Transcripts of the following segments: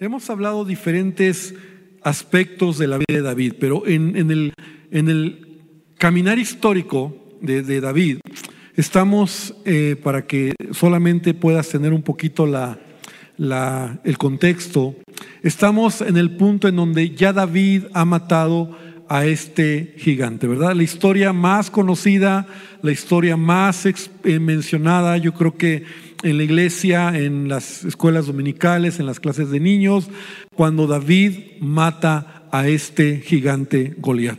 hemos hablado diferentes aspectos de la vida de David, pero en, el, en el, caminar histórico de, David, estamos, eh, para que solamente puedas tener un poquito la, la, el contexto, estamos en el punto en donde ya David ha matado a este gigante, ¿verdad? La historia más conocida, la historia más eh, mencionada, yo creo que en la iglesia, en las escuelas dominicales, en las clases de niños, cuando David mata a este gigante Goliat.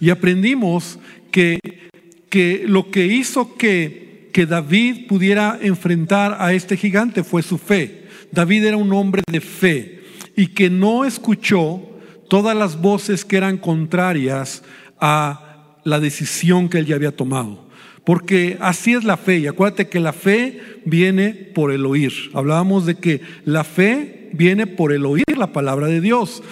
Y aprendimos que, que lo que hizo que, que David pudiera enfrentar a este gigante fue su fe. David era un hombre de fe y que no escuchó todas las voces que eran contrarias a la decisión que él ya había tomado. Porque así es la fe. Y acuérdate que la fe viene por el oír. Hablábamos de que la fe viene por el oír la palabra de Dios.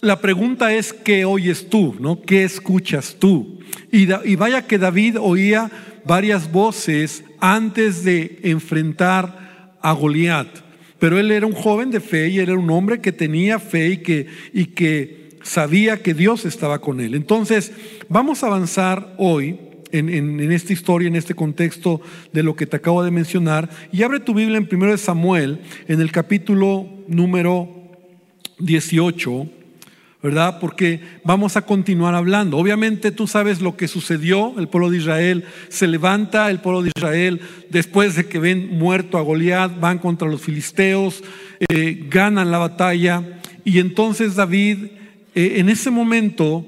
La pregunta es, ¿qué oyes tú? ¿no? ¿Qué escuchas tú? Y, y vaya que David oía varias voces antes de enfrentar a Goliat. Pero él era un joven de fe y era un hombre que tenía fe y que, y que sabía que Dios estaba con él. Entonces, vamos a avanzar hoy en, en, esta historia, en este contexto de lo que te acabo de mencionar. Y abre tu Biblia en 1 Samuel, en el capítulo número 18. ¿Verdad? Porque vamos a continuar hablando. Obviamente tú sabes lo que sucedió, el pueblo de Israel se levanta, el pueblo de Israel después de que ven muerto a Goliat, van contra los filisteos, eh, ganan la batalla y entonces David eh, en ese momento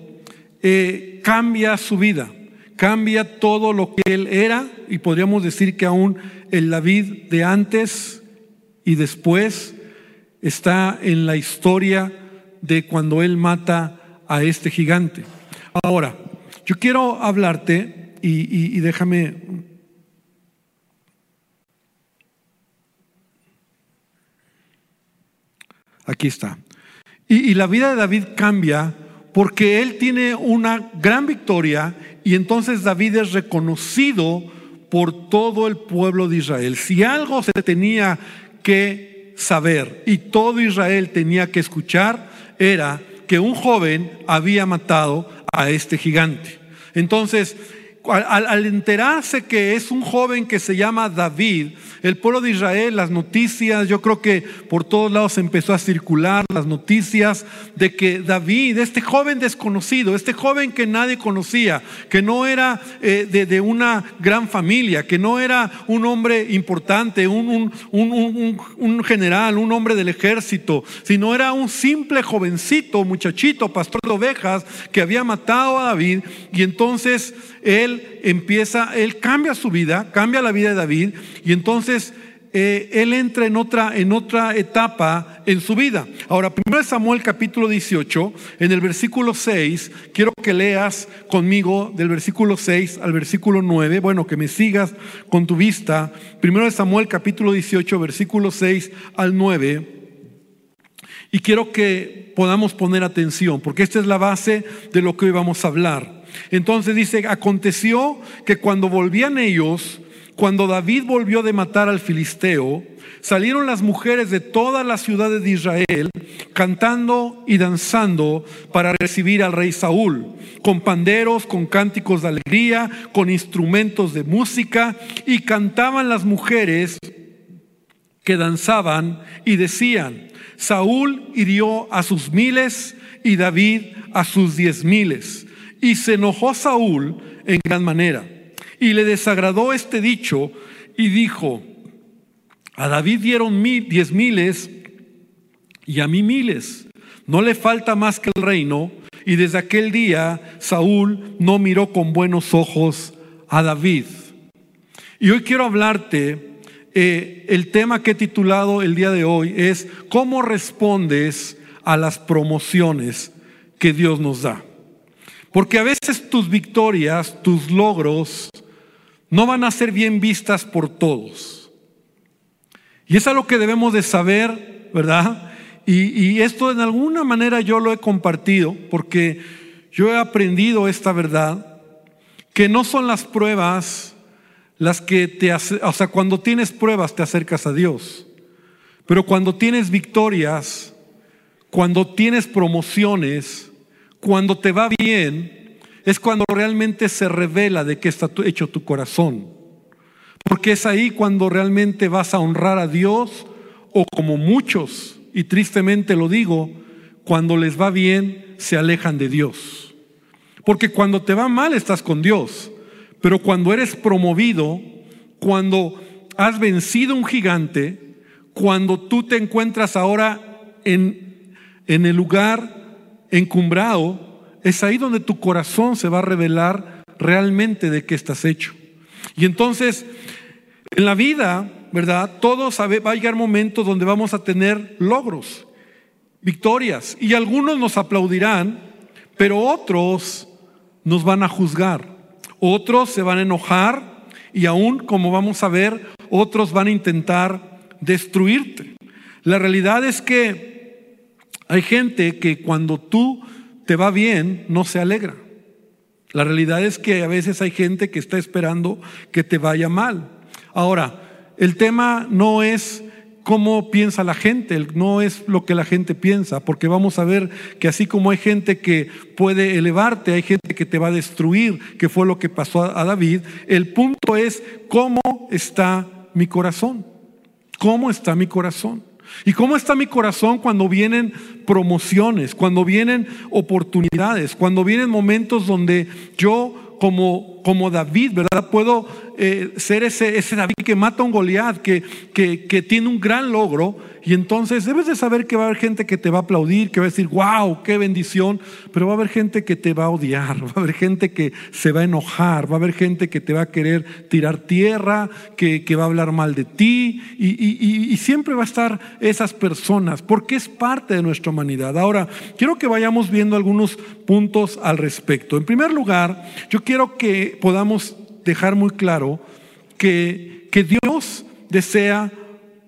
eh, cambia su vida, cambia todo lo que él era y podríamos decir que aún el David de antes y después está en la historia de cuando él mata a este gigante. Ahora, yo quiero hablarte y, déjame... Aquí está. Y, la vida de David cambia porque él tiene una gran victoria y entonces David es reconocido por todo el pueblo de Israel. Si algo se tenía que saber y todo Israel tenía que escuchar, era que un joven había matado a este gigante. Entonces, al, enterarse que es un joven que se llama David, el pueblo de Israel, las noticias, yo creo que por todos lados empezó a circular las noticias de que David, este joven desconocido, este joven que nadie conocía, que no era eh, de, una gran familia, que no era un hombre importante, un, un, general, un hombre del ejército, sino era un simple jovencito, muchachito, pastor de ovejas, que había matado a David y entonces él empieza, él cambia su vida, cambia la vida de David y entonces eh, él entra en otra, en otra etapa en su vida. Ahora, primero Samuel capítulo 18, en el versículo 6, quiero que leas conmigo del versículo 6 al versículo 9, bueno, que me sigas con tu vista. Primero Samuel capítulo 18, versículo 6 al 9. Y quiero que podamos poner atención, porque esta es la base de lo que hoy vamos a hablar. Entonces dice, aconteció que cuando volvían ellos, cuando David volvió de matar al filisteo, salieron las mujeres de todas las ciudades de Israel cantando y danzando para recibir al rey Saúl, con panderos, con cánticos de alegría, con instrumentos de música, y cantaban las mujeres que danzaban y decían, Saúl hirió a sus miles y David a sus diez miles. Y se enojó Saúl en gran manera. Y le desagradó este dicho y dijo, a David dieron mil, diez miles y a mí miles. No le falta más que el reino. Y desde aquel día Saúl no miró con buenos ojos a David. Y hoy quiero hablarte, eh, el tema que he titulado el día de hoy es cómo respondes a las promociones que Dios nos da. Porque a veces tus victorias, tus logros, no van a ser bien vistas por todos. Y es algo que debemos de saber, ¿verdad? Y, esto en alguna manera yo lo he compartido porque yo he aprendido esta verdad, que no son las pruebas las que te hacen, o sea, cuando tienes pruebas te acercas a Dios. Pero cuando tienes victorias, cuando tienes promociones, cuando te va bien, es cuando realmente se revela de qué está hecho tu corazón. Porque es ahí cuando realmente vas a honrar a Dios o como muchos, y tristemente lo digo, cuando les va bien se alejan de Dios. Porque cuando te va mal estás con Dios, pero cuando eres promovido, cuando has vencido un gigante, cuando tú te encuentras ahora en, en el lugar encumbrado, es ahí donde tu corazón se va a revelar realmente de qué estás hecho. Y entonces, en la vida, ¿verdad? Todos va a llegar momentos donde vamos a tener logros, victorias, y algunos nos aplaudirán, pero otros nos van a juzgar, otros se van a enojar y aún, como vamos a ver, otros van a intentar destruirte. La realidad es que hay gente que cuando tú te va bien no se alegra. La realidad es que a veces hay gente que está esperando que te vaya mal. Ahora, el tema no es cómo piensa la gente, no es lo que la gente piensa, porque vamos a ver que así como hay gente que puede elevarte, hay gente que te va a destruir, que fue lo que pasó a David, el punto es cómo está mi corazón. ¿Cómo está mi corazón? ¿Y cómo está mi corazón cuando vienen promociones, cuando vienen oportunidades, cuando vienen momentos donde yo como, como David, ¿verdad? Puedo eh, ser ese, ese David que mata a un Goliat, que, que, que, tiene un gran logro. Y entonces debes de saber que va a haber gente que te va a aplaudir, que va a decir, wow, qué bendición. Pero va a haber gente que te va a odiar, va a haber gente que se va a enojar, va a haber gente que te va a querer tirar tierra, que, que va a hablar mal de ti. Y, y, y siempre va a estar esas personas, porque es parte de nuestra humanidad. Ahora, quiero que vayamos viendo algunos puntos al respecto. En primer lugar, yo quiero que podamos dejar muy claro que, que Dios desea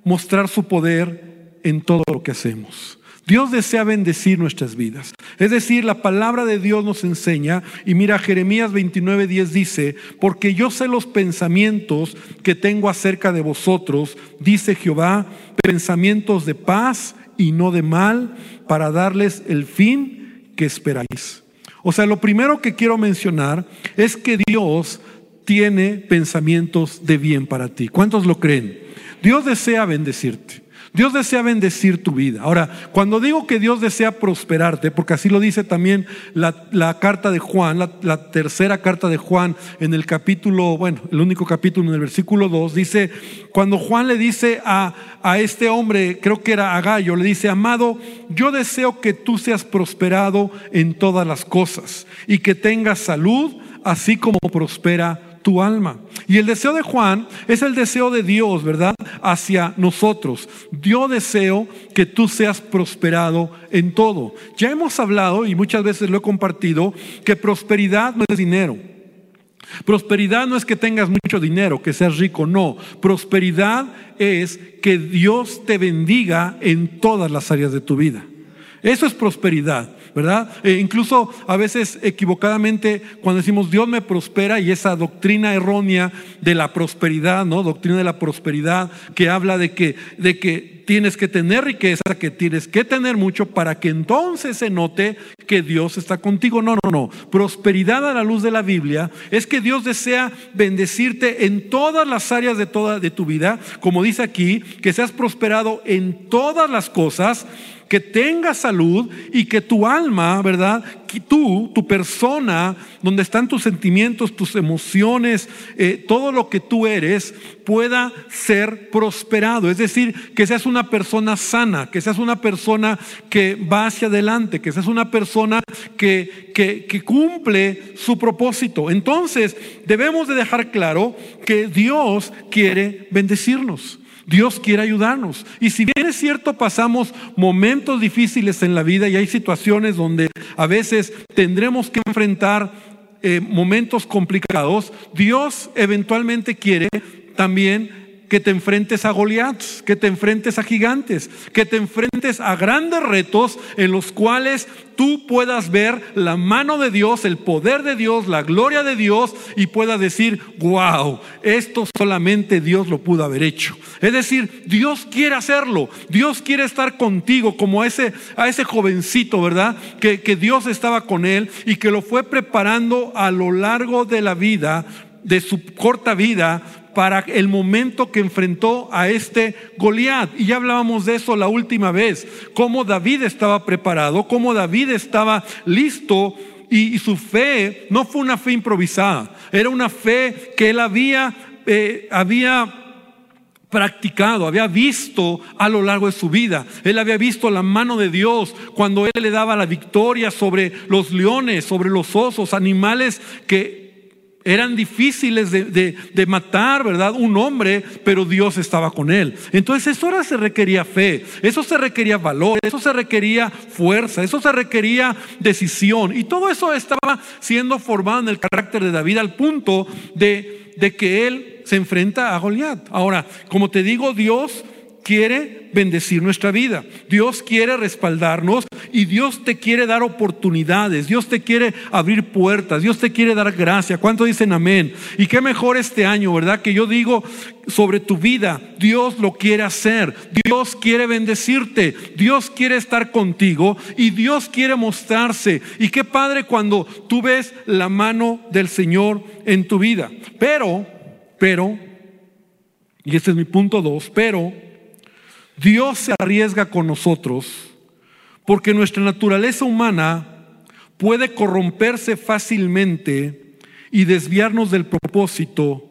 mostrar su poder en todo lo que hacemos. Dios desea bendecir nuestras vidas. Es decir, la palabra de Dios nos enseña, y mira, Jeremías 29:10 dice, porque yo sé los pensamientos que tengo acerca de vosotros, dice Jehová, pensamientos de paz y no de mal, para darles el fin que esperáis. O sea, lo primero que quiero mencionar es que Dios tiene pensamientos de bien para ti. ¿Cuántos lo creen? Dios desea bendecirte. Dios desea bendecir tu vida. Ahora, cuando digo que Dios desea prosperarte, porque así lo dice también la, carta de Juan, la, tercera carta de Juan en el capítulo, bueno, el único capítulo en el versículo 2, dice, cuando Juan le dice a, a este hombre, creo que era a Gallo, le dice, amado, yo deseo que tú seas prosperado en todas las cosas y que tengas salud, así como prospera tu alma. Y el deseo de Juan es el deseo de Dios, ¿verdad? Hacia nosotros. Yo deseo que tú seas prosperado en todo. Ya hemos hablado y muchas veces lo he compartido que prosperidad no es dinero. Prosperidad no es que tengas mucho dinero, que seas rico, no. Prosperidad es que Dios te bendiga en todas las áreas de tu vida. Eso es prosperidad. ¿Verdad? E incluso a veces equivocadamente cuando decimos Dios me prospera y esa doctrina errónea de la prosperidad, ¿no? Doctrina de la prosperidad que habla de que, de que tienes que tener riqueza, que tienes que tener mucho para que entonces se note que Dios está contigo. No, no, no. Prosperidad a la luz de la Biblia es que Dios desea bendecirte en todas las áreas de toda de tu vida, como dice aquí, que seas prosperado en todas las cosas que tengas salud y que tu alma, ¿verdad? Tú, tu persona, donde están tus sentimientos, tus emociones, eh, todo lo que tú eres, pueda ser prosperado. Es decir, que seas una persona sana, que seas una persona que va hacia adelante, que seas una persona que, que, que cumple su propósito. Entonces, debemos de dejar claro que Dios quiere bendecirnos. Dios quiere ayudarnos. Y si bien es cierto, pasamos momentos difíciles en la vida y hay situaciones donde a veces tendremos que enfrentar eh, momentos complicados, Dios eventualmente quiere también que te enfrentes a Goliat, que te enfrentes a gigantes, que te enfrentes a grandes retos en los cuales tú puedas ver la mano de Dios, el poder de Dios, la gloria de Dios y puedas decir, wow, esto solamente Dios lo pudo haber hecho. Es decir, Dios quiere hacerlo, Dios quiere estar contigo como a ese, a ese jovencito, ¿verdad? Que, que Dios estaba con él y que lo fue preparando a lo largo de la vida de su corta vida para el momento que enfrentó a este Goliat. Y ya hablábamos de eso la última vez, cómo David estaba preparado, cómo David estaba listo y, su fe no fue una fe improvisada, era una fe que él había, eh, había practicado, había visto a lo largo de su vida. Él había visto la mano de Dios cuando Él le daba la victoria sobre los leones, sobre los osos, animales que eran difíciles de, matar, ¿verdad? Un hombre, pero Dios estaba con él. Entonces eso ahora se requería fe, eso se requería valor, eso se requería fuerza, eso se requería decisión. Y todo eso estaba siendo formado en el carácter de David al punto de, de que él se enfrenta a Goliat. Ahora, como te digo, Dios quiere bendecir nuestra vida. Dios quiere respaldarnos y Dios te quiere dar oportunidades. Dios te quiere abrir puertas. Dios te quiere dar gracia. ¿Cuánto dicen amén? Y qué mejor este año, ¿verdad? Que yo digo sobre tu vida, Dios lo quiere hacer. Dios quiere bendecirte. Dios quiere estar contigo y Dios quiere mostrarse. Y qué padre cuando tú ves la mano del Señor en tu vida. Pero, pero, y este es mi punto dos, pero Dios se arriesga con nosotros porque nuestra naturaleza humana puede corromperse fácilmente y desviarnos del propósito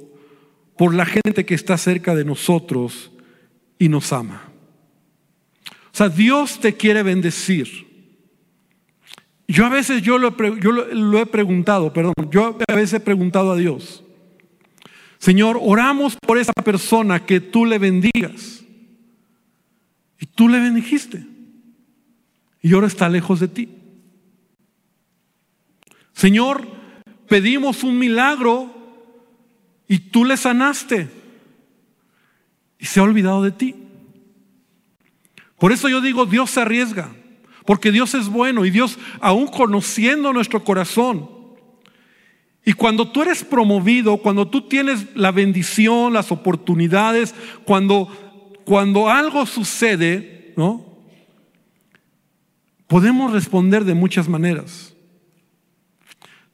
por la gente que está cerca de nosotros y nos ama. O sea, Dios te quiere bendecir. Yo a veces yo lo, lo he preguntado, perdón, yo a veces he preguntado a Dios, Señor, oramos por esa persona que tú le bendigas. Y tú le bendijiste. Y ahora está lejos de ti. Señor, pedimos un milagro y tú le sanaste. Y se ha olvidado de ti. Por eso yo digo, Dios se arriesga. Porque Dios es bueno y Dios, aún conociendo nuestro corazón, y cuando tú eres promovido, cuando tú tienes la bendición, las oportunidades, cuando cuando algo sucede, ¿no? Podemos responder de muchas maneras.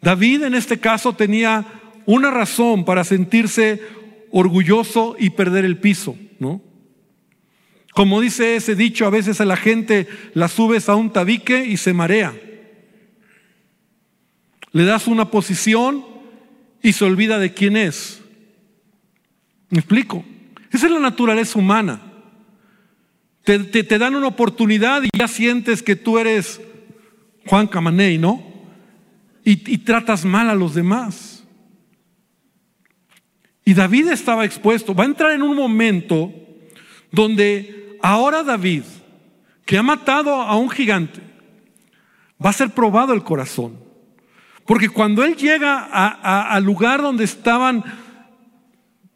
David en este caso tenía una razón para sentirse orgulloso y perder el piso, ¿no? Como dice ese dicho, a veces a la gente la subes a un tabique y se marea. Le das una posición y se olvida de quién es. ¿Me explico? Esa es la naturaleza humana. Te, dan una oportunidad y ya sientes que tú eres Juan Camaney, ¿no? Y, y tratas mal a los demás. Y David estaba expuesto. Va a entrar en un momento donde ahora David, que ha matado a un gigante, va a ser probado el corazón. Porque cuando él llega al lugar donde estaban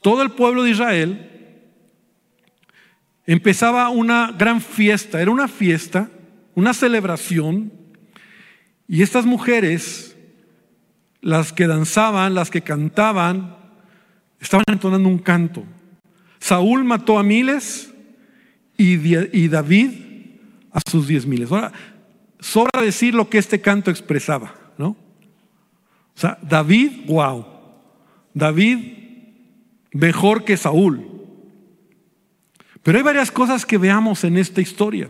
todo el pueblo de Israel, empezaba una gran fiesta, era una fiesta, una celebración, y estas mujeres, las que danzaban, las que cantaban, estaban entonando un canto. Saúl mató a miles y, David a sus diez miles. Ahora, sobra decir lo que este canto expresaba, ¿no? O sea, David, wow. David mejor que Saúl. Pero hay varias cosas que veamos en esta historia.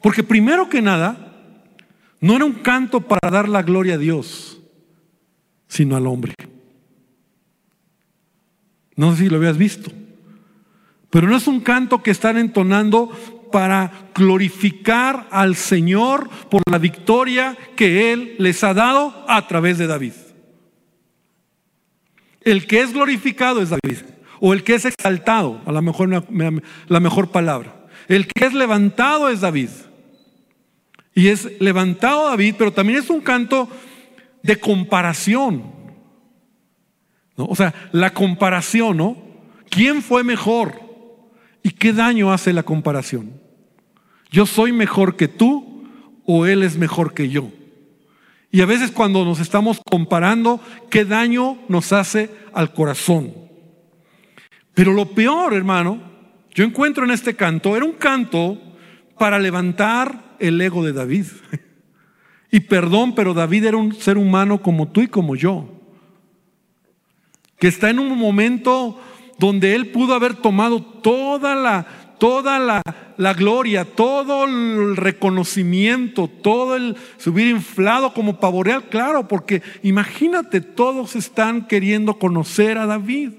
Porque primero que nada, no era un canto para dar la gloria a Dios, sino al hombre. No sé si lo habías visto. Pero no es un canto que están entonando para glorificar al Señor por la victoria que Él les ha dado a través de David. El que es glorificado es David o el que es exaltado, a lo mejor la mejor palabra. El que es levantado es David. Y es levantado David, pero también es un canto de comparación. O sea, la comparación, ¿no? ¿Quién fue mejor? ¿Y qué daño hace la comparación? ¿Yo soy mejor que tú o él es mejor que yo? Y a veces cuando nos estamos comparando, ¿qué daño nos hace al corazón? Pero lo peor, hermano, yo encuentro en este canto, era un canto para levantar el ego de David. Y perdón, pero David era un ser humano como tú y como yo, que está en un momento donde él pudo haber tomado toda la, toda la, la, gloria, todo el reconocimiento, todo el subir inflado como pavoreal, claro, porque imagínate, todos están queriendo conocer a David.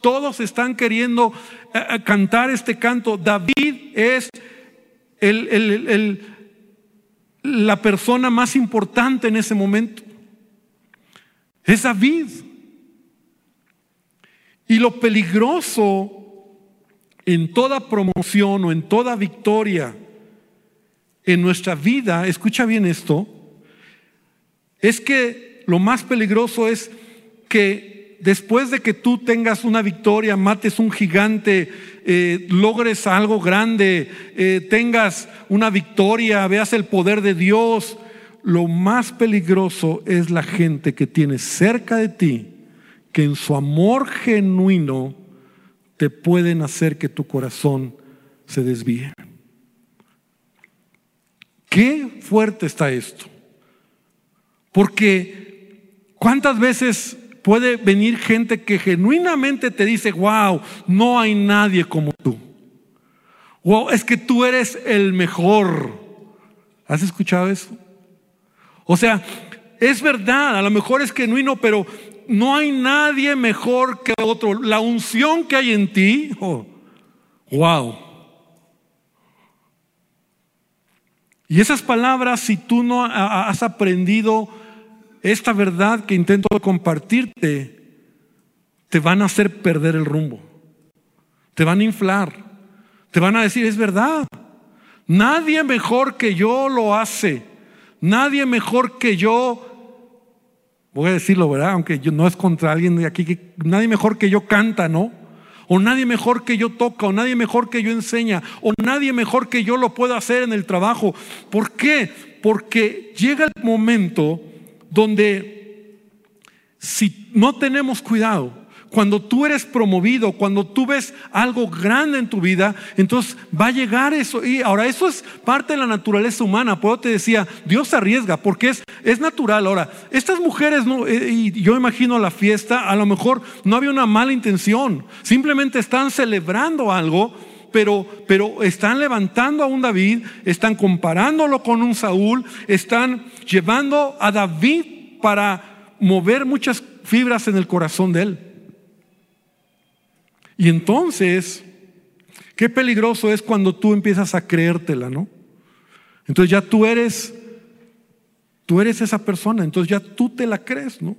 Todos están queriendo eh, eh, cantar este canto. David es la persona más importante en ese momento. Es David. Y lo peligroso en toda promoción o en toda victoria en nuestra vida, escucha bien esto, es que lo más peligroso es que después de que tú tengas una victoria, mates un gigante, eh, logres algo grande, eh, tengas una victoria, veas el poder de Dios, lo más peligroso es la gente que tiene cerca de ti, que en su amor genuino te pueden hacer que tu corazón se desvíe. Qué fuerte está esto. Porque ¿cuántas veces puede venir gente que genuinamente te dice, wow, no hay nadie como tú. Wow, es que tú eres el mejor. ¿Has escuchado eso? O sea, es verdad, a lo mejor es genuino, pero no hay nadie mejor que otro. La unción que hay en ti, oh, wow. Y esas palabras, si tú no has aprendido esta verdad que intento compartirte, te van a hacer perder el rumbo. Te van a inflar. Te van a decir, es verdad. Nadie mejor que yo lo hace. Nadie mejor que yo. Voy a decirlo, ¿verdad? Aunque yo, no es contra alguien de aquí. Que, nadie mejor que yo canta, ¿no? O nadie mejor que yo toca, o nadie mejor que yo enseña, o nadie mejor que yo lo pueda hacer en el trabajo. ¿Por qué? Porque llega el momento donde si no tenemos cuidado, cuando tú eres promovido, cuando tú ves algo grande en tu vida, entonces va a llegar eso. Y ahora eso es parte de la naturaleza humana. Por eso te decía, Dios arriesga, porque es, es natural. Ahora, estas mujeres, no, eh, y yo imagino la fiesta, a lo mejor no había una mala intención, simplemente están celebrando algo pero, pero están levantando a un David, están comparándolo con un Saúl, están llevando a David para mover muchas fibras en el corazón de él. Y entonces, qué peligroso es cuando tú empiezas a creértela, ¿no? Entonces ya tú eres, tú eres esa persona, entonces ya tú te la crees, ¿no?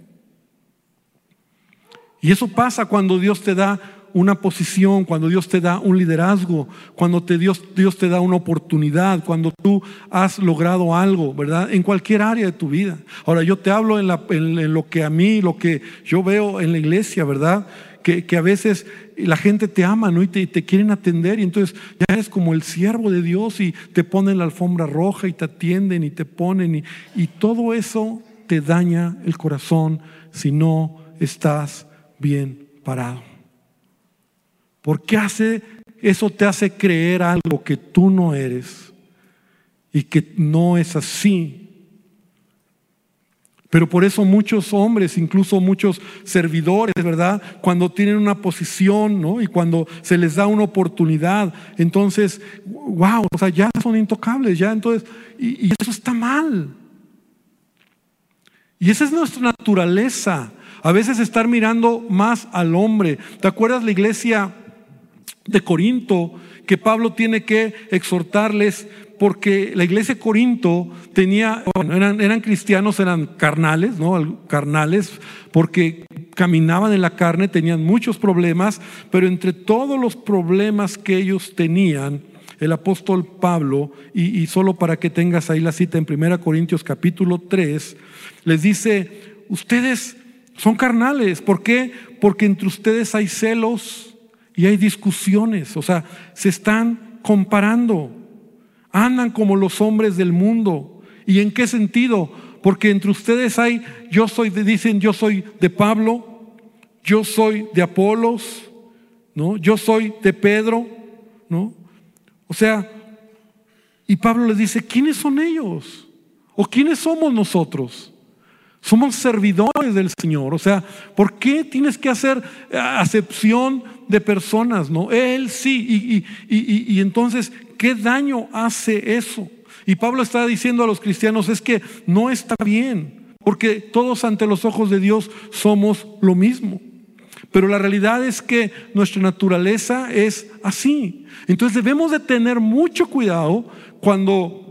Y eso pasa cuando Dios te da una posición, cuando Dios te da un liderazgo, cuando te, Dios, Dios te da una oportunidad, cuando tú has logrado algo, ¿verdad? En cualquier área de tu vida. Ahora, yo te hablo en, lo que a mí, lo que yo veo en la iglesia, ¿verdad? Que, a veces la gente te ama, ¿no? Y te, te, quieren atender y entonces ya eres como el siervo de Dios y te ponen la alfombra roja y te atienden y te ponen y, y todo eso te daña el corazón si no estás bien parado. Porque hace, eso te hace creer algo que tú no eres y que no es así. Pero por eso muchos hombres, incluso muchos servidores, ¿verdad? Cuando tienen una posición, ¿no? Y cuando se les da una oportunidad, entonces, wow, o sea, ya son intocables, ya entonces, y, y eso está mal. Y esa es nuestra naturaleza. A veces estar mirando más al hombre. ¿Te acuerdas la iglesia de Corinto que Pablo tiene que exhortarles porque la iglesia de Corinto tenía, bueno, eran, eran, cristianos, eran carnales, ¿no? Carnales, porque caminaban en la carne, tenían muchos problemas, pero entre todos los problemas que ellos tenían, el apóstol Pablo, y, y solo para que tengas ahí la cita en 1 Corintios capítulo 3, les dice, ustedes son carnales, ¿por qué? Porque entre ustedes hay celos, y hay discusiones, o sea, se están comparando, andan como los hombres del mundo. ¿Y en qué sentido? Porque entre ustedes hay, yo soy, dicen, yo soy de Pablo, yo soy de Apolos, ¿no? Yo soy de Pedro, ¿no? O sea, y Pablo les dice, ¿quiénes son ellos? ¿O quiénes somos nosotros? Somos servidores del Señor. O sea, ¿por qué tienes que hacer acepción de personas? No, Él sí. Y, y, y, entonces, ¿qué daño hace eso? Y Pablo está diciendo a los cristianos, es que no está bien, porque todos ante los ojos de Dios somos lo mismo. Pero la realidad es que nuestra naturaleza es así. Entonces debemos de tener mucho cuidado cuando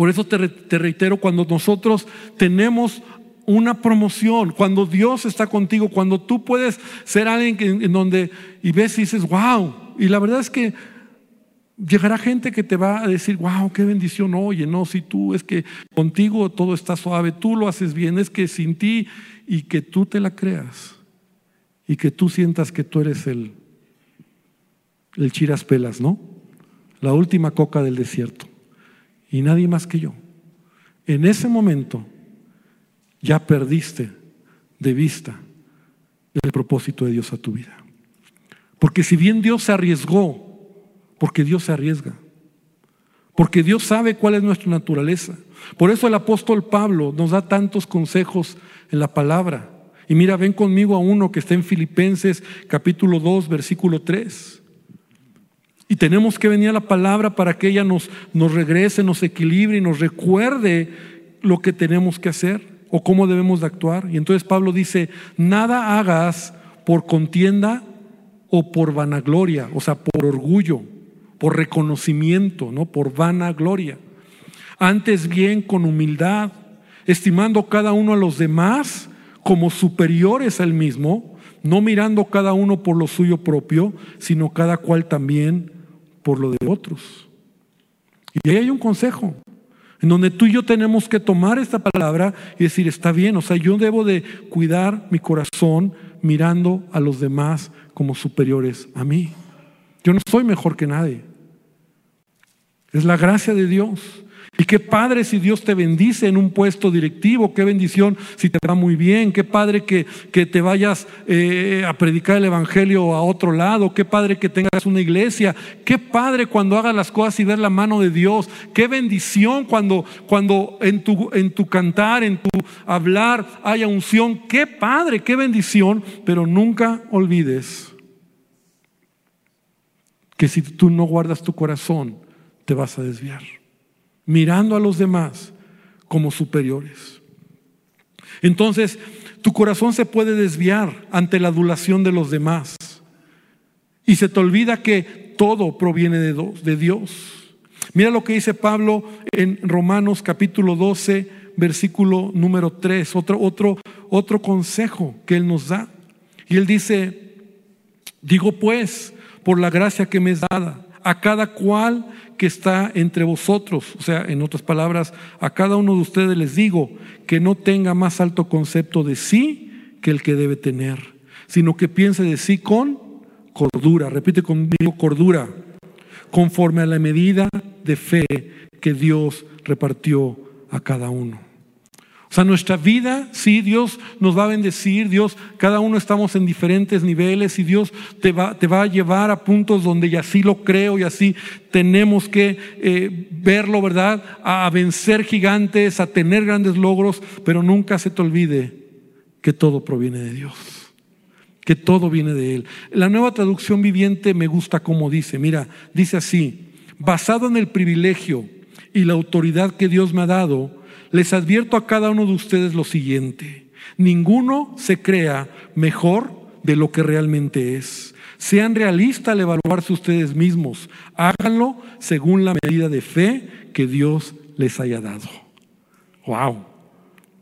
por eso te, reitero, cuando nosotros tenemos una promoción, cuando Dios está contigo, cuando tú puedes ser alguien en, donde y ves y dices, wow, y la verdad es que llegará gente que te va a decir, wow, qué bendición, oye, no, si tú es que contigo todo está suave, tú lo haces bien, es que sin ti y que tú te la creas y que tú sientas que tú eres el, el chiraspelas, ¿no? La última coca del desierto y nadie más que yo. En ese momento ya perdiste de vista el propósito de Dios a tu vida. Porque si bien Dios se arriesgó, porque Dios se arriesga, porque Dios sabe cuál es nuestra naturaleza. Por eso el apóstol Pablo nos da tantos consejos en la palabra. Y mira, ven conmigo a uno que está en Filipenses capítulo 2, versículo 3. Y tenemos que venir a la palabra para que ella nos, nos regrese, nos equilibre y nos recuerde lo que tenemos que hacer o cómo debemos de actuar. Y entonces Pablo dice, nada hagas por contienda o por vanagloria, o sea, por orgullo, por reconocimiento, ¿no? Por vanagloria. Antes bien con humildad, estimando cada uno a los demás como superiores al mismo, no mirando cada uno por lo suyo propio, sino cada cual también por lo de otros. Y ahí hay un consejo, en donde tú y yo tenemos que tomar esta palabra y decir, está bien, o sea, yo debo de cuidar mi corazón mirando a los demás como superiores a mí. Yo no soy mejor que nadie. Es la gracia de Dios. Y qué padre si Dios te bendice en un puesto directivo, qué bendición si te va muy bien, qué padre que, que te vayas eh, a predicar el Evangelio a otro lado, qué padre que tengas una iglesia, qué padre cuando hagas las cosas y ver la mano de Dios, qué bendición cuando, cuando en, tu, en tu cantar, en tu hablar haya unción, qué padre, qué bendición, pero nunca olvides que si tú no guardas tu corazón, te vas a desviar mirando a los demás como superiores. Entonces, tu corazón se puede desviar ante la adulación de los demás y se te olvida que todo proviene de Dios. Mira lo que dice Pablo en Romanos capítulo 12, versículo número 3, otro, otro, otro consejo que él nos da. Y él dice, digo pues, por la gracia que me es dada, a cada cual que está entre vosotros. O sea, en otras palabras, a cada uno de ustedes les digo que no tenga más alto concepto de sí que el que debe tener, sino que piense de sí con cordura. Repite conmigo, cordura, conforme a la medida de fe que Dios repartió a cada uno. O sea, nuestra vida, sí, Dios nos va a bendecir, Dios, cada uno estamos en diferentes niveles y Dios te va, te va a llevar a puntos donde y así lo creo y así tenemos que eh, verlo, ¿verdad? A, vencer gigantes, a tener grandes logros, pero nunca se te olvide que todo proviene de Dios, que todo viene de Él. La nueva traducción viviente me gusta como dice, mira, dice así, basado en el privilegio y la autoridad que Dios me ha dado, les advierto a cada uno de ustedes lo siguiente. Ninguno se crea mejor de lo que realmente es. Sean realistas al evaluarse ustedes mismos. Háganlo según la medida de fe que Dios les haya dado. Wow.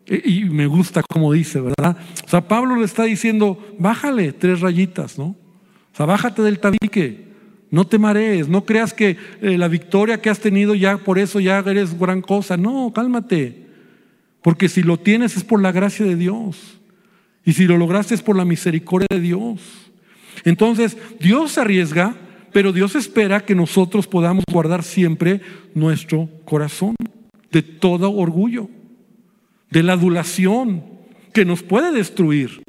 Y me gusta como dice, ¿verdad? O sea, Pablo le está diciendo, bájale tres rayitas, ¿no? O sea, bájate del tabique. No te marees, no creas que eh, la victoria que has tenido ya por eso ya eres gran cosa. No, cálmate. Porque si lo tienes es por la gracia de Dios. Y si lo lograste es por la misericordia de Dios. Entonces, Dios arriesga, pero Dios espera que nosotros podamos guardar siempre nuestro corazón de todo orgullo, de la adulación que nos puede destruir.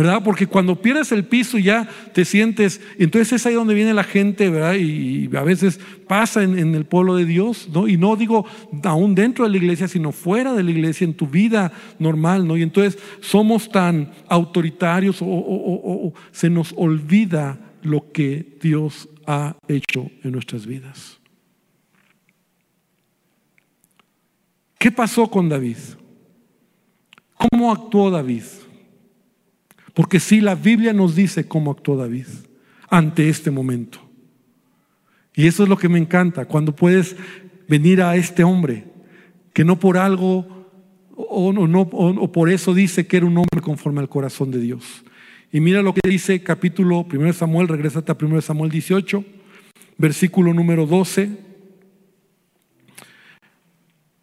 ¿Verdad? Porque cuando pierdes el piso ya te sientes, entonces es ahí donde viene la gente, ¿verdad? Y, a veces pasa en, el pueblo de Dios, ¿no? Y no digo aún dentro de la iglesia, sino fuera de la iglesia, en tu vida normal, ¿no? Y entonces somos tan autoritarios o se nos olvida lo que Dios ha hecho en nuestras vidas. ¿Qué pasó con David? ¿Cómo actuó David? Porque sí, la Biblia nos dice cómo actuó David ante este momento. Y eso es lo que me encanta, cuando puedes venir a este hombre, que no por algo o, no, o, por eso dice que era un hombre conforme al corazón de Dios. Y mira lo que dice capítulo 1 Samuel, regresa a 1 Samuel 18, versículo número 12.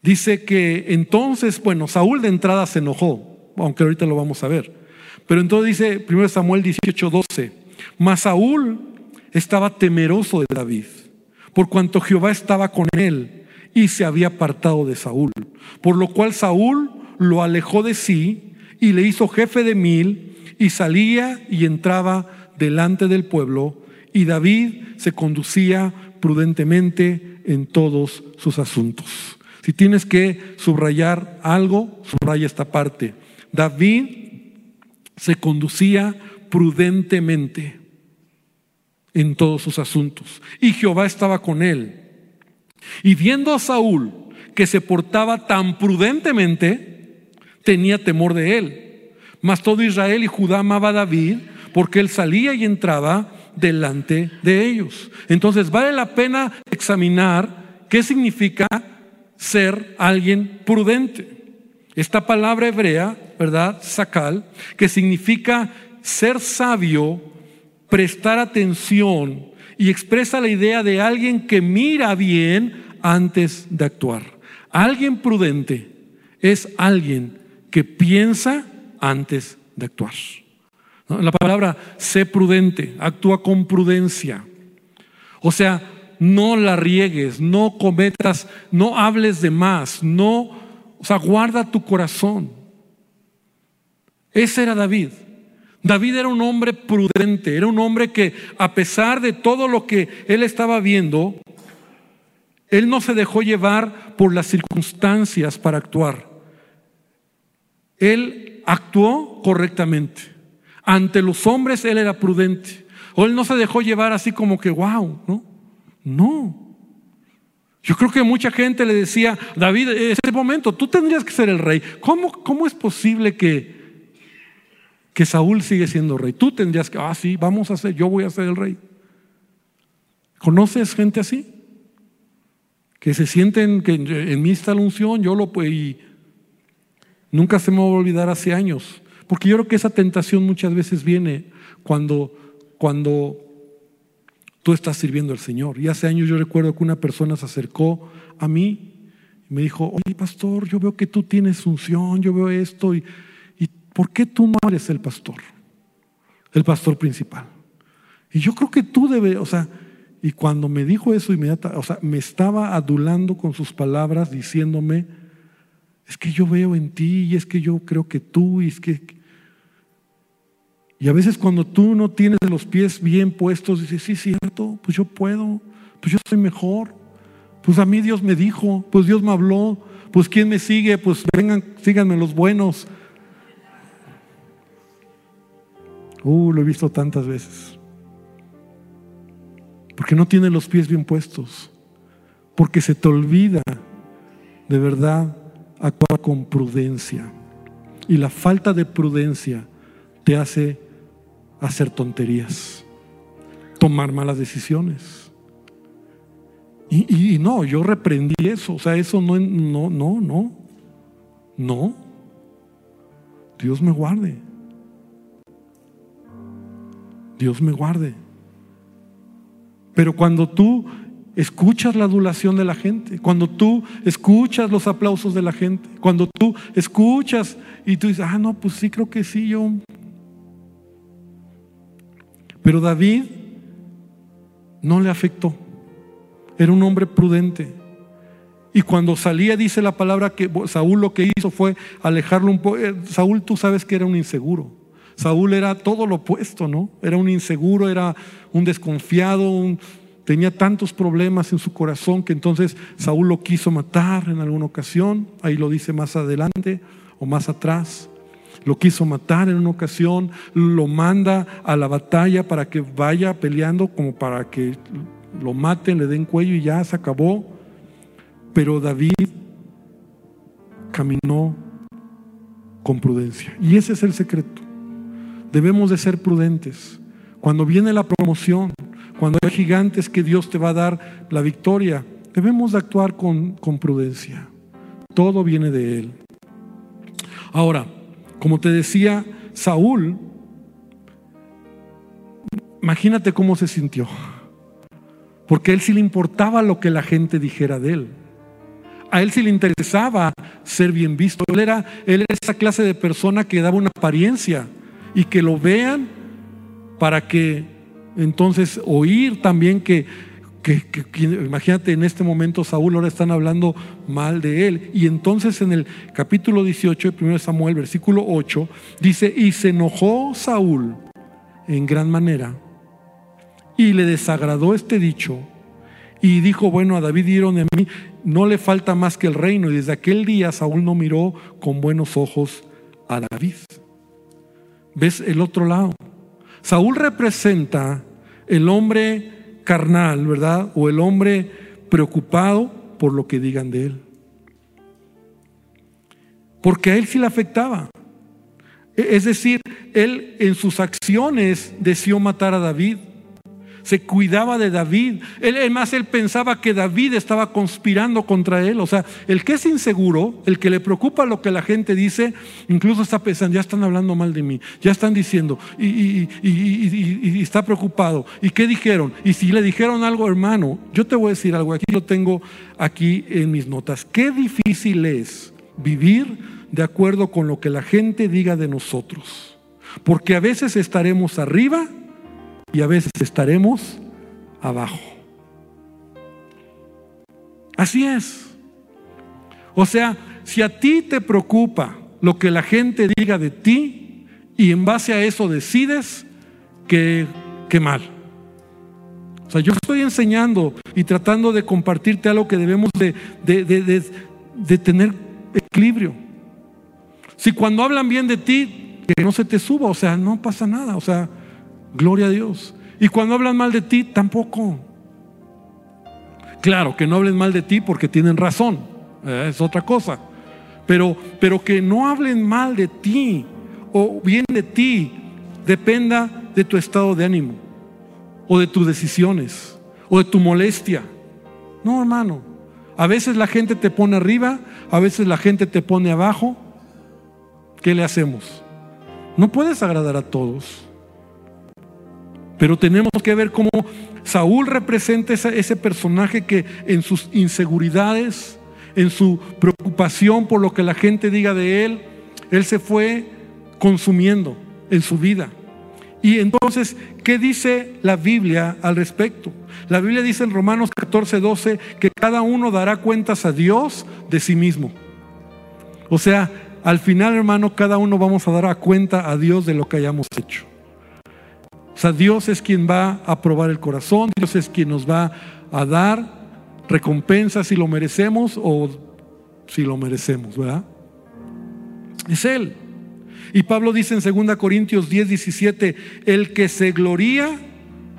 Dice que entonces, bueno, Saúl de entrada se enojó, aunque ahorita lo vamos a ver. Pero entonces dice 1 Samuel 18, 12, mas Saúl estaba temeroso de David, por cuanto Jehová estaba con él y se había apartado de Saúl. Por lo cual Saúl lo alejó de sí y le hizo jefe de mil y salía y entraba delante del pueblo y David se conducía prudentemente en todos sus asuntos. Si tienes que subrayar algo, subraya esta parte. David se conducía prudentemente en todos sus asuntos. Y Jehová estaba con él. Y viendo a Saúl que se portaba tan prudentemente, tenía temor de él. Mas todo Israel y Judá amaba a David porque él salía y entraba delante de ellos. Entonces vale la pena examinar qué significa ser alguien prudente. Esta palabra hebrea ¿verdad? Sacal, que significa ser sabio, prestar atención y expresa la idea de alguien que mira bien antes de actuar. Alguien prudente es alguien que piensa antes de actuar. La palabra sé prudente, actúa con prudencia. O sea, no la riegues, no cometas, no hables de más, no, o sea, guarda tu corazón. Ese era David. David era un hombre prudente, era un hombre que a pesar de todo lo que él estaba viendo, él no se dejó llevar por las circunstancias para actuar. Él actuó correctamente. Ante los hombres él era prudente. O él no se dejó llevar así como que, wow, ¿no? No. Yo creo que mucha gente le decía, David, en ese momento tú tendrías que ser el rey. ¿Cómo, cómo es posible que, que Saúl sigue siendo rey. Tú tendrías que, ah, sí, vamos a hacer, yo voy a ser el rey. ¿Conoces gente así? Que se sienten que en mí está la unción, yo lo puedo, y nunca se me va a olvidar hace años. Porque yo creo que esa tentación muchas veces viene cuando, cuando tú estás sirviendo al Señor. Y hace años yo recuerdo que una persona se acercó a mí y me dijo, oye pastor, yo veo que tú tienes unción, yo veo esto y ¿por qué tú no eres el pastor? El pastor principal. Y yo creo que tú debes, o sea, y cuando me dijo eso inmediatamente, o sea, me estaba adulando con sus palabras diciéndome, es que yo veo en ti y es que yo creo que tú y es que... Y a veces cuando tú no tienes los pies bien puestos, dices, sí, cierto, pues yo puedo, pues yo soy mejor, pues a mí Dios me dijo, pues Dios me habló, pues ¿quién me sigue? Pues vengan, síganme los buenos. Uh, lo he visto tantas veces. Porque no tiene los pies bien puestos. Porque se te olvida de verdad actuar con prudencia. Y la falta de prudencia te hace hacer tonterías, tomar malas decisiones. Y, no, yo reprendí eso. O sea, eso no, no, no, no. No. Dios me guarde. Dios me guarde. Pero cuando tú escuchas la adulación de la gente, cuando tú escuchas los aplausos de la gente, cuando tú escuchas y tú dices, ah, no, pues sí, creo que sí, yo. Pero David no le afectó. Era un hombre prudente. Y cuando salía, dice la palabra que Saúl lo que hizo fue alejarlo un poco. Eh, Saúl, tú sabes que era un inseguro. Saúl era todo lo opuesto, ¿no? Era un inseguro, era un desconfiado, tenía tantos problemas en su corazón que entonces Saúl lo quiso matar en alguna ocasión. Ahí lo dice más adelante o más atrás. Lo quiso matar en una ocasión, lo manda a la batalla para que vaya peleando como para que lo maten, le den cuello y ya se acabó. Pero David caminó con prudencia. Y ese es el secreto. Debemos de ser prudentes. Cuando viene la promoción, cuando hay gigantes que Dios te va a dar la victoria, debemos de actuar con, con prudencia. Todo viene de Él. Ahora, como te decía, Saúl, imagínate cómo se sintió. Porque a él sí le importaba lo que la gente dijera de él. A él sí le interesaba ser bien visto. Él era, él era esa clase de persona que daba una apariencia y que lo vean para que entonces oír también que, que, imagínate en este momento Saúl ahora están hablando mal de él. Y entonces en el capítulo 18 de 1 Samuel, versículo 8, dice, y se enojó Saúl en gran manera y le desagradó este dicho y dijo, bueno, a David dieron de mí, no le falta más que el reino. Y desde aquel día Saúl no miró con buenos ojos a David. ¿Ves el otro lado? Saúl representa el hombre carnal, ¿verdad? O el hombre preocupado por lo que digan de él. Porque a él sí le afectaba. E, es decir, él en sus acciones deseó matar a David se cuidaba de David. Él, más, él pensaba que David estaba conspirando contra él. O sea, el que es inseguro, el que le preocupa lo que la gente dice, incluso está pensando, ya están hablando mal de mí, ya están diciendo, y, y está preocupado. ¿Y qué dijeron? Y si le dijeron algo, hermano, yo te voy a decir algo, aquí lo tengo aquí en mis notas. Qué difícil es vivir de acuerdo con lo que la gente diga de nosotros. Porque a veces estaremos arriba y a veces estaremos abajo. Así es. O sea, si a ti te preocupa lo que la gente diga de ti y en base a eso decides que, que mal. O sea, yo estoy enseñando y tratando de compartirte algo que debemos de, de, de, de tener equilibrio. Si cuando hablan bien de ti, que no se te suba, o sea, no pasa nada, o sea, Gloria a Dios. Y cuando hablan mal de ti, tampoco. Claro, que no hablen mal de ti porque tienen razón. Eh, es otra cosa. Pero, pero que no hablen mal de ti o bien de ti dependa de tu estado de ánimo o de tus decisiones o de tu molestia. No, hermano. A veces la gente te pone arriba, a veces la gente te pone abajo. ¿Qué le hacemos? No puedes agradar a todos. Pero tenemos que ver cómo Saúl representa ese, personaje que en sus inseguridades, en su preocupación por lo que la gente diga de él, él se fue consumiendo en su vida. Y entonces, ¿qué dice la Biblia al respecto? La Biblia dice en Romanos 14, 12 que cada uno dará cuentas a Dios de sí mismo. O sea, al final, hermano, cada uno vamos a dar a cuenta a Dios de lo que hayamos hecho. O sea, Dios es quien va a probar el corazón, Dios es quien nos va a dar recompensa si lo merecemos o si lo merecemos, ¿verdad? Es Él. Y Pablo dice en 2 Corintios 10, 17, el que se gloría,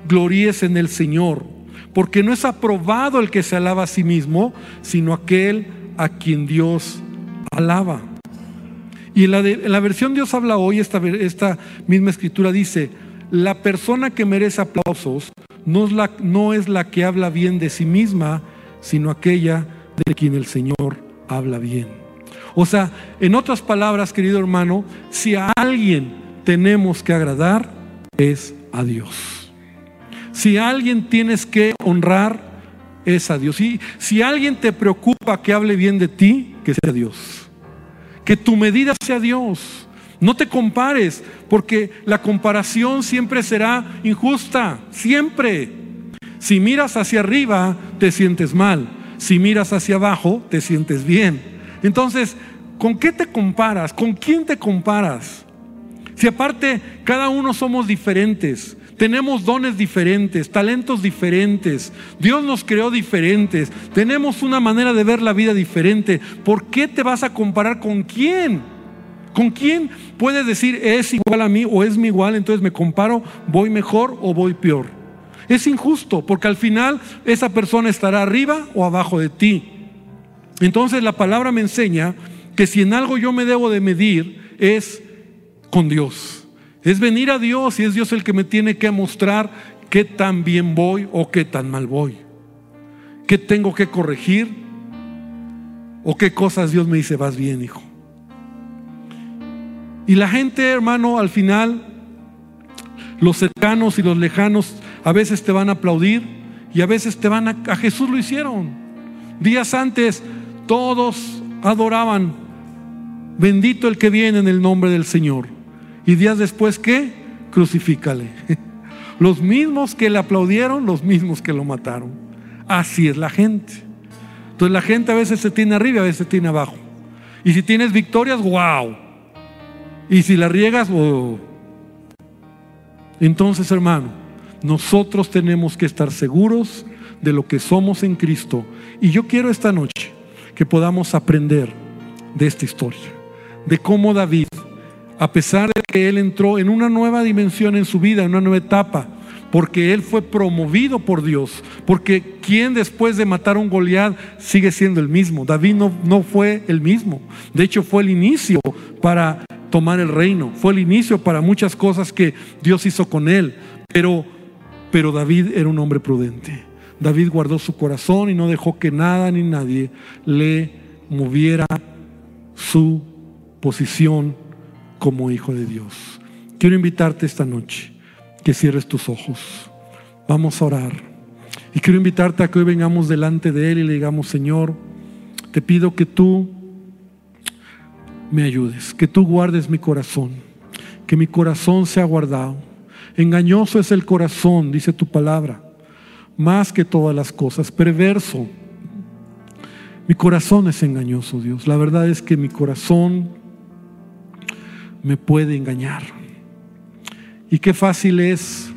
gloríes en el Señor, porque no es aprobado el que se alaba a sí mismo, sino aquel a quien Dios alaba. Y en la, versión Dios habla hoy, esta misma escritura dice, la persona que merece aplausos no es, la, no es la que habla bien de sí misma, sino aquella de quien el Señor habla bien. O sea, en otras palabras, querido hermano, si a alguien tenemos que agradar, es a Dios. Si a alguien tienes que honrar, es a Dios. Y si alguien te preocupa que hable bien de ti, que sea Dios. Que tu medida sea Dios. No te compares, porque la comparación siempre será injusta, siempre. Si miras hacia arriba, te sientes mal. Si miras hacia abajo, te sientes bien. Entonces, ¿con qué te comparas? ¿Con quién te comparas? Si aparte cada uno somos diferentes, tenemos dones diferentes, talentos diferentes, Dios nos creó diferentes, tenemos una manera de ver la vida diferente, ¿por qué te vas a comparar con quién? ¿Con quién puedes decir es igual a mí o es mi igual, entonces me comparo, voy mejor o voy peor? Es injusto porque al final esa persona estará arriba o abajo de ti. Entonces la palabra me enseña que si en algo yo me debo de medir es con Dios. Es venir a Dios y es Dios el que me tiene que mostrar qué tan bien voy o qué tan mal voy. ¿Qué tengo que corregir? ¿O qué cosas Dios me dice, vas bien, hijo? Y la gente, hermano, al final, los cercanos y los lejanos, a veces te van a aplaudir y a veces te van a... A Jesús lo hicieron. Días antes, todos adoraban, bendito el que viene en el nombre del Señor. Y días después, ¿qué? Crucifícale. Los mismos que le aplaudieron, los mismos que lo mataron. Así es la gente. Entonces la gente a veces se tiene arriba, a veces se tiene abajo. Y si tienes victorias, wow. Y si la riegas. Entonces, hermano, nosotros tenemos que estar seguros de lo que somos en Cristo. Y yo quiero esta noche que podamos aprender de esta historia, de cómo David a pesar de que él entró en una nueva dimensión en su vida, en una nueva etapa, porque él fue promovido por Dios, porque quien después de matar a un Goliat sigue siendo el mismo. David no, no fue el mismo, de hecho fue el inicio para tomar el reino, fue el inicio para muchas cosas que Dios hizo con él, pero, pero David era un hombre prudente. David guardó su corazón y no dejó que nada ni nadie le moviera su posición como hijo de Dios. Quiero invitarte esta noche que cierres tus ojos. Vamos a orar. Y quiero invitarte a que hoy vengamos delante de Él y le digamos, Señor, te pido que tú me ayudes, que tú guardes mi corazón, que mi corazón sea guardado. Engañoso es el corazón, dice tu palabra, más que todas las cosas, perverso. Mi corazón es engañoso, Dios. La verdad es que mi corazón me puede engañar. Y qué fácil es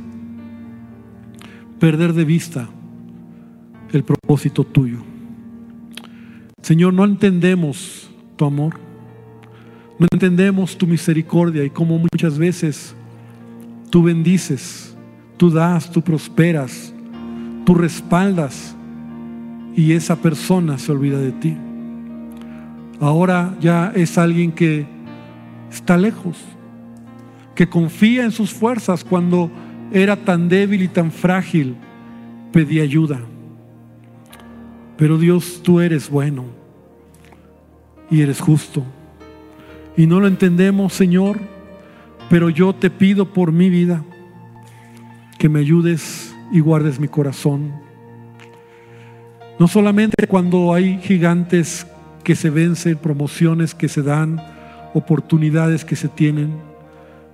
perder de vista el propósito tuyo. Señor, no entendemos tu amor, no entendemos tu misericordia y cómo muchas veces tú bendices, tú das, tú prosperas, tú respaldas y esa persona se olvida de ti. Ahora ya es alguien que está lejos, que confía en sus fuerzas cuando era tan débil y tan frágil, pedía ayuda. Pero Dios, tú eres bueno y eres justo. Y no lo entendemos, Señor, pero yo te pido por mi vida que me ayudes y guardes mi corazón. No solamente cuando hay gigantes que se vencen, promociones que se dan, oportunidades que se tienen,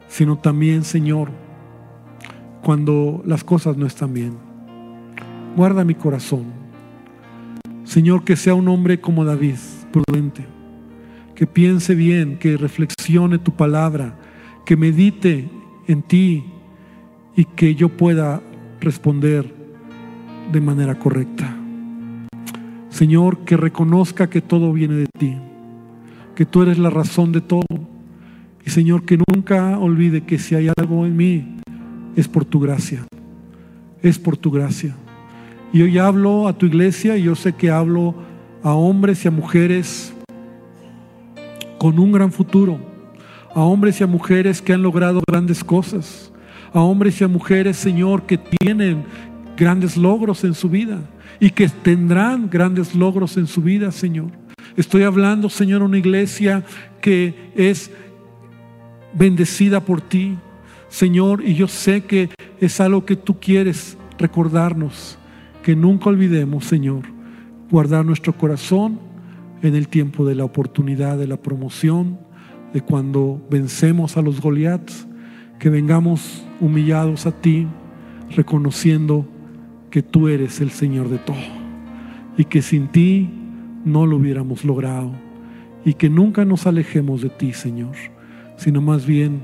sino también, Señor, cuando las cosas no están bien. Guarda mi corazón. Señor, que sea un hombre como David, prudente, que piense bien, que reflexione tu palabra, que medite en ti y que yo pueda responder de manera correcta. Señor, que reconozca que todo viene de ti que tú eres la razón de todo. Y Señor, que nunca olvide que si hay algo en mí, es por tu gracia. Es por tu gracia. Y hoy hablo a tu iglesia y yo sé que hablo a hombres y a mujeres con un gran futuro. A hombres y a mujeres que han logrado grandes cosas. A hombres y a mujeres, Señor, que tienen grandes logros en su vida y que tendrán grandes logros en su vida, Señor. Estoy hablando, Señor, una iglesia que es bendecida por ti, Señor, y yo sé que es algo que tú quieres recordarnos, que nunca olvidemos, Señor, guardar nuestro corazón en el tiempo de la oportunidad, de la promoción, de cuando vencemos a los Goliaths, que vengamos humillados a ti, reconociendo que tú eres el Señor de todo y que sin ti no lo hubiéramos logrado y que nunca nos alejemos de ti, Señor, sino más bien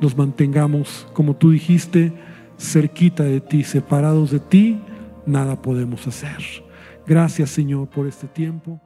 nos mantengamos, como tú dijiste, cerquita de ti, separados de ti, nada podemos hacer. Gracias, Señor, por este tiempo.